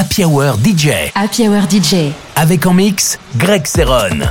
Happy Hour DJ. Happy Hour DJ. Avec en mix, Greg Serone.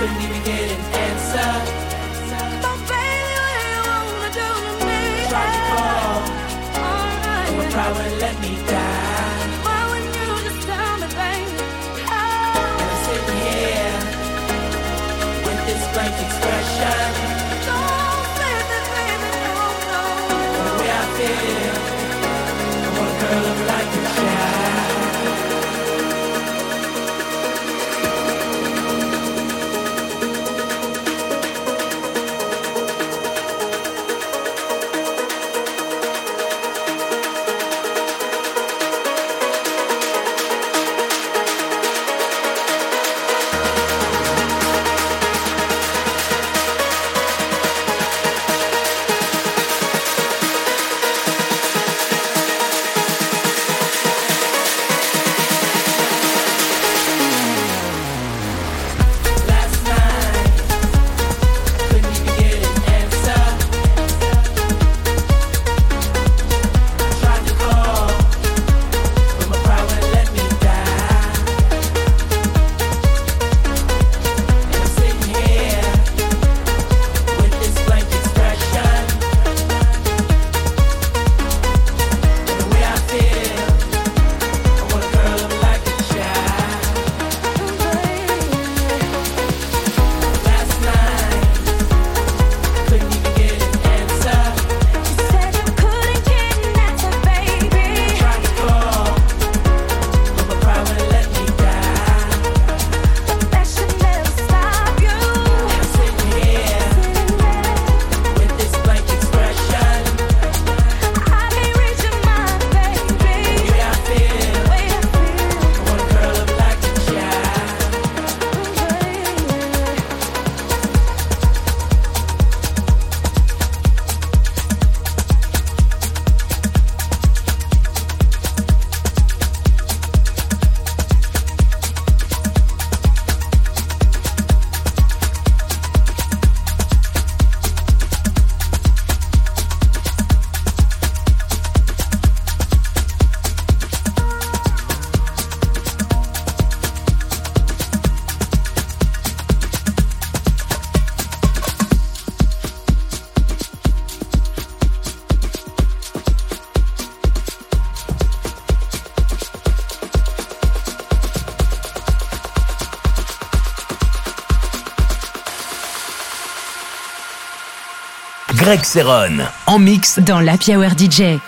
couldn't even get an answer. baby, what you wanna do to me? Tried to call, but let me die. Why not you just tell me, baby? And I'm sitting here with this blank expression. Don't baby, the way I feel, I girl like Rexeron, en mix dans la Hour DJ.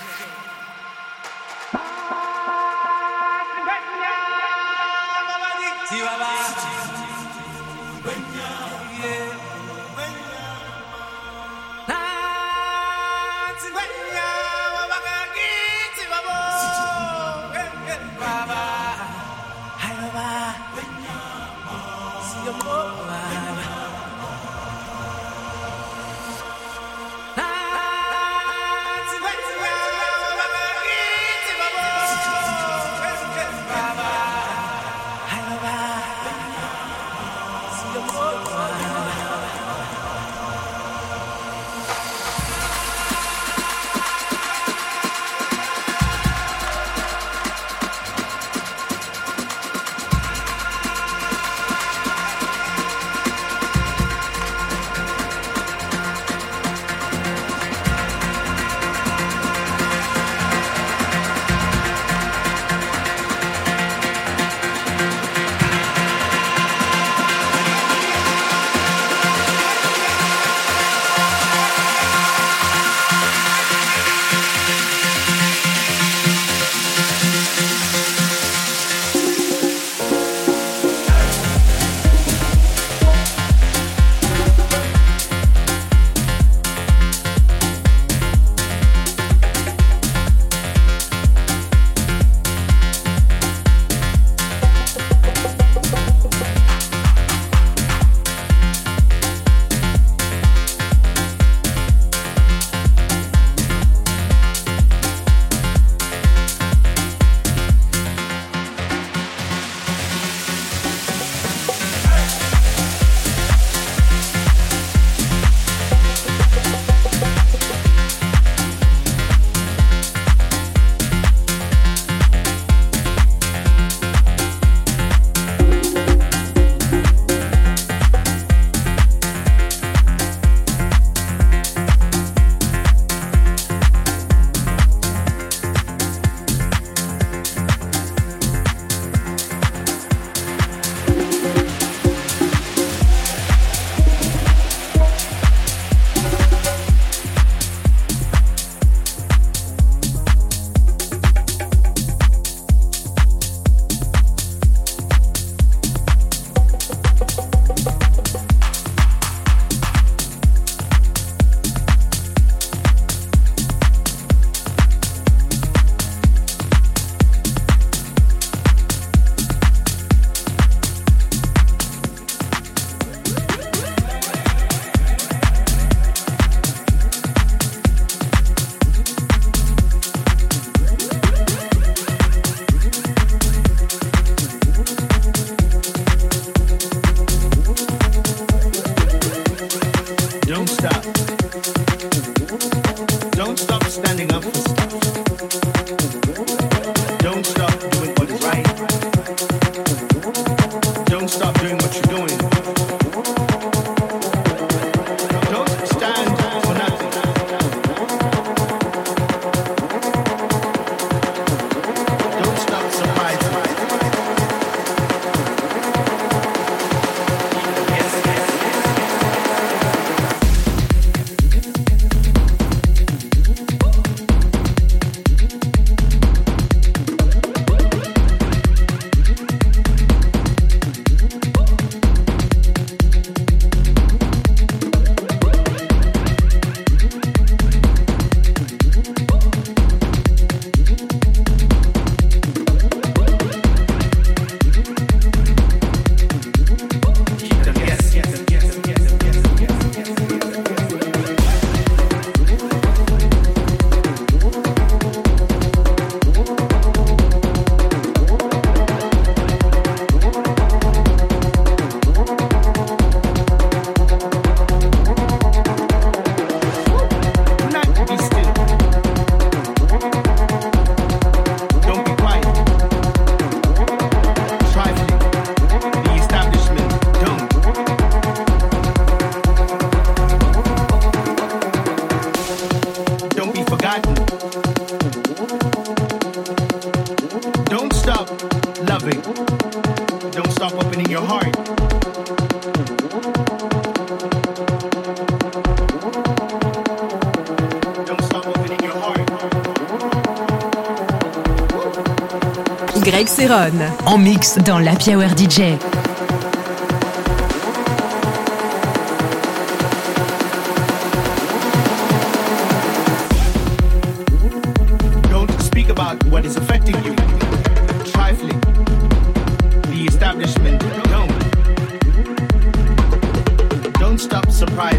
en mix dans la Hour DJ. Don't speak about what is affecting you. Trifling. The establishment. Don't. Don't stop surprising.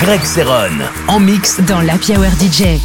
Greg en mix dans la Hour DJ.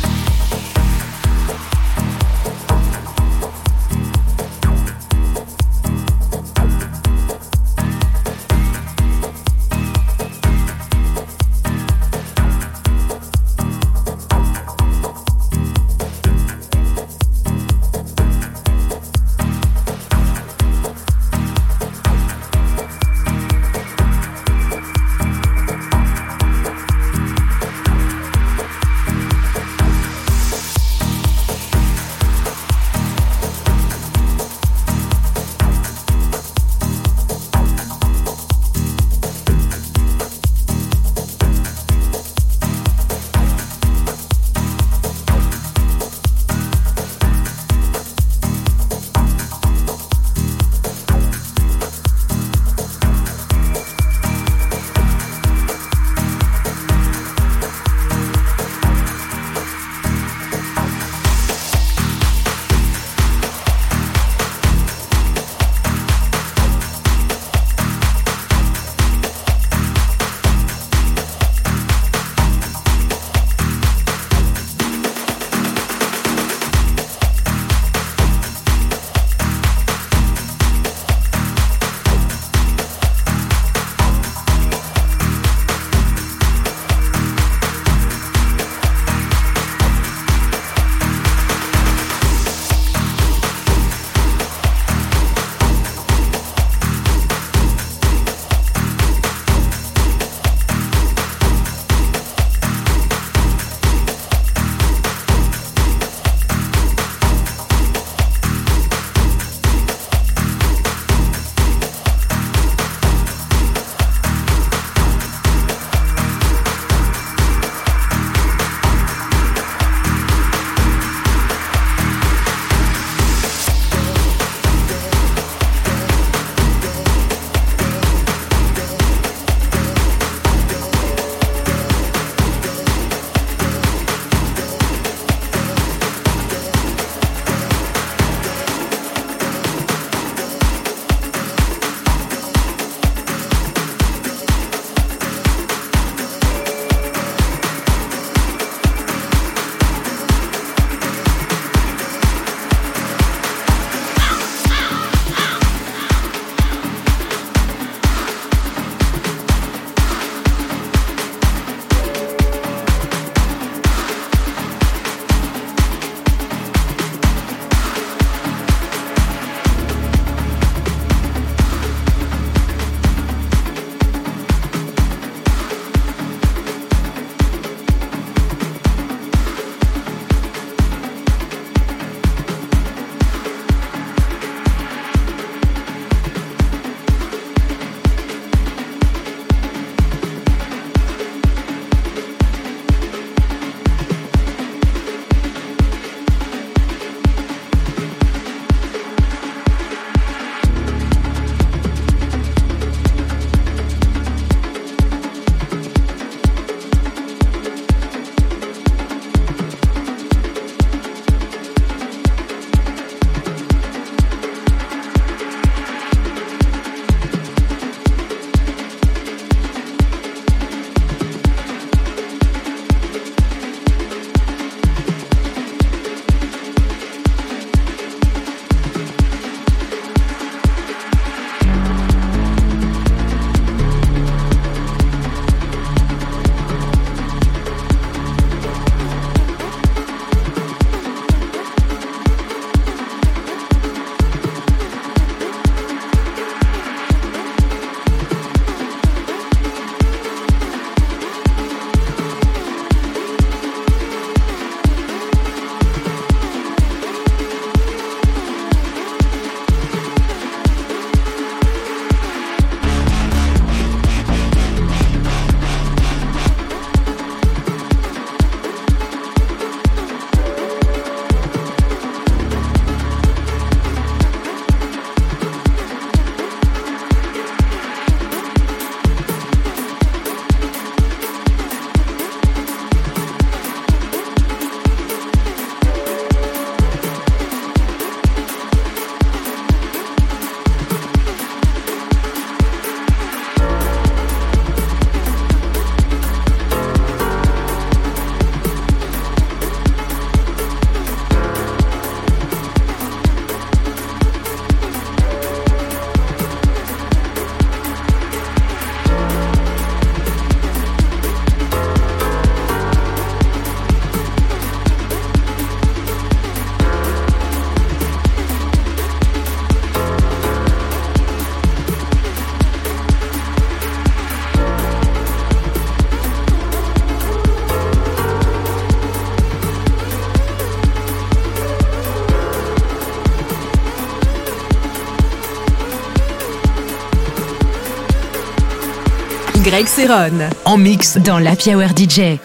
Greg serone En mix dans la Hour DJ.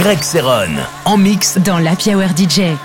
Greg Serron en mix dans la Hour DJ.